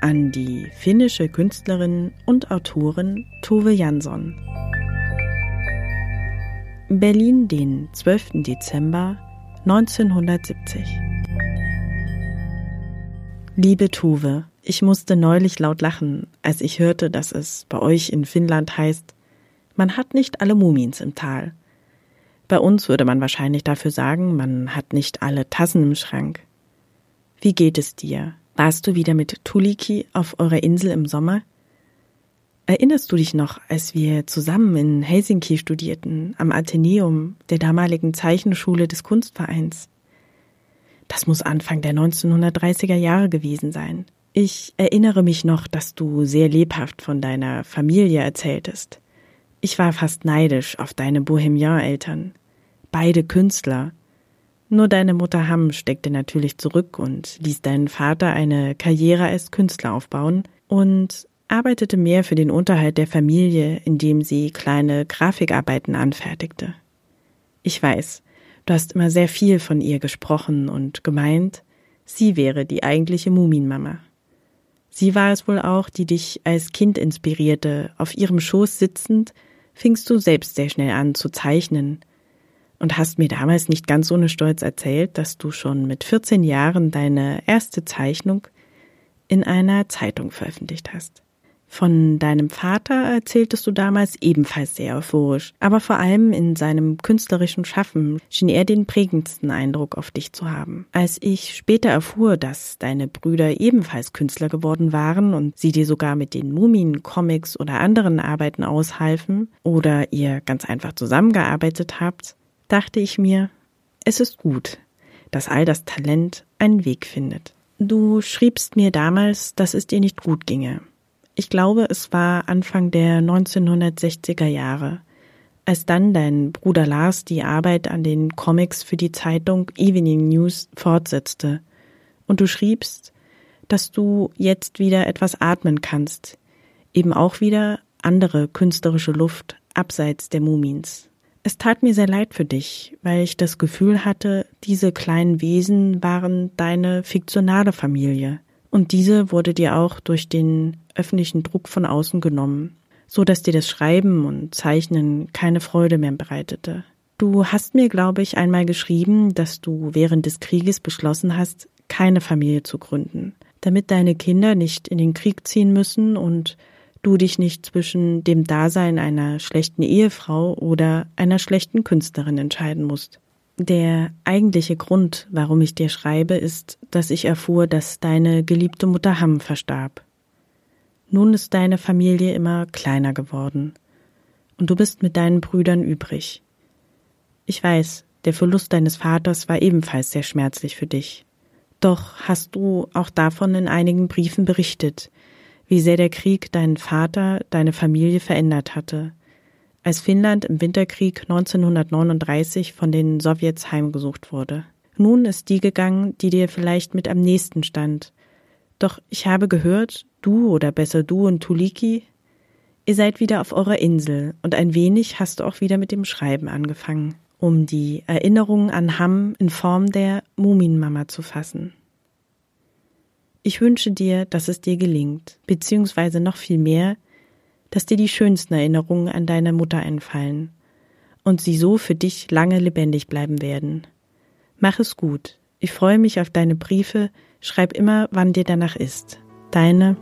an die finnische Künstlerin und Autorin Tove Jansson. Berlin, den 12. Dezember 1970. Liebe Tove, ich musste neulich laut lachen, als ich hörte, dass es bei euch in Finnland heißt, man hat nicht alle Mumins im Tal. Bei uns würde man wahrscheinlich dafür sagen, man hat nicht alle Tassen im Schrank. Wie geht es dir? Warst du wieder mit Tuliki auf eurer Insel im Sommer? Erinnerst du dich noch, als wir zusammen in Helsinki studierten, am Athenäum der damaligen Zeichenschule des Kunstvereins? Das muss Anfang der 1930er Jahre gewesen sein. Ich erinnere mich noch, dass du sehr lebhaft von deiner Familie erzähltest. Ich war fast neidisch auf deine Bohemian-Eltern. Beide Künstler, nur deine Mutter Hamm steckte natürlich zurück und ließ deinen Vater eine Karriere als Künstler aufbauen und arbeitete mehr für den Unterhalt der Familie, indem sie kleine Grafikarbeiten anfertigte. Ich weiß, du hast immer sehr viel von ihr gesprochen und gemeint, sie wäre die eigentliche Muminmama. Sie war es wohl auch, die dich als Kind inspirierte. Auf ihrem Schoß sitzend fingst du selbst sehr schnell an zu zeichnen, und hast mir damals nicht ganz ohne Stolz erzählt, dass du schon mit 14 Jahren deine erste Zeichnung in einer Zeitung veröffentlicht hast. Von deinem Vater erzähltest du damals ebenfalls sehr euphorisch, aber vor allem in seinem künstlerischen Schaffen schien er den prägendsten Eindruck auf dich zu haben. Als ich später erfuhr, dass deine Brüder ebenfalls Künstler geworden waren und sie dir sogar mit den Mumien, Comics oder anderen Arbeiten aushalfen oder ihr ganz einfach zusammengearbeitet habt, dachte ich mir, es ist gut, dass all das Talent einen Weg findet. Du schriebst mir damals, dass es dir nicht gut ginge. Ich glaube, es war Anfang der 1960er Jahre, als dann dein Bruder Lars die Arbeit an den Comics für die Zeitung Evening News fortsetzte. Und du schriebst, dass du jetzt wieder etwas atmen kannst, eben auch wieder andere künstlerische Luft abseits der Mumins. Es tat mir sehr leid für dich, weil ich das Gefühl hatte, diese kleinen Wesen waren deine fiktionale Familie. Und diese wurde dir auch durch den öffentlichen Druck von außen genommen, so dass dir das Schreiben und Zeichnen keine Freude mehr bereitete. Du hast mir, glaube ich, einmal geschrieben, dass du während des Krieges beschlossen hast, keine Familie zu gründen, damit deine Kinder nicht in den Krieg ziehen müssen und du dich nicht zwischen dem Dasein einer schlechten Ehefrau oder einer schlechten Künstlerin entscheiden musst. Der eigentliche Grund, warum ich dir schreibe, ist, dass ich erfuhr, dass deine geliebte Mutter Hamm verstarb. Nun ist deine Familie immer kleiner geworden und du bist mit deinen Brüdern übrig. Ich weiß, der Verlust deines Vaters war ebenfalls sehr schmerzlich für dich. Doch hast du auch davon in einigen Briefen berichtet, wie sehr der Krieg deinen Vater, deine Familie verändert hatte, als Finnland im Winterkrieg 1939 von den Sowjets heimgesucht wurde. Nun ist die gegangen, die dir vielleicht mit am nächsten stand. Doch ich habe gehört, du oder besser du und Tuliki, ihr seid wieder auf eurer Insel und ein wenig hast du auch wieder mit dem Schreiben angefangen, um die Erinnerungen an Hamm in Form der Muminmama zu fassen. Ich wünsche dir, dass es dir gelingt, beziehungsweise noch viel mehr, dass dir die schönsten Erinnerungen an deine Mutter einfallen und sie so für dich lange lebendig bleiben werden. Mach es gut. Ich freue mich auf deine Briefe. Schreib immer, wann dir danach ist. Deine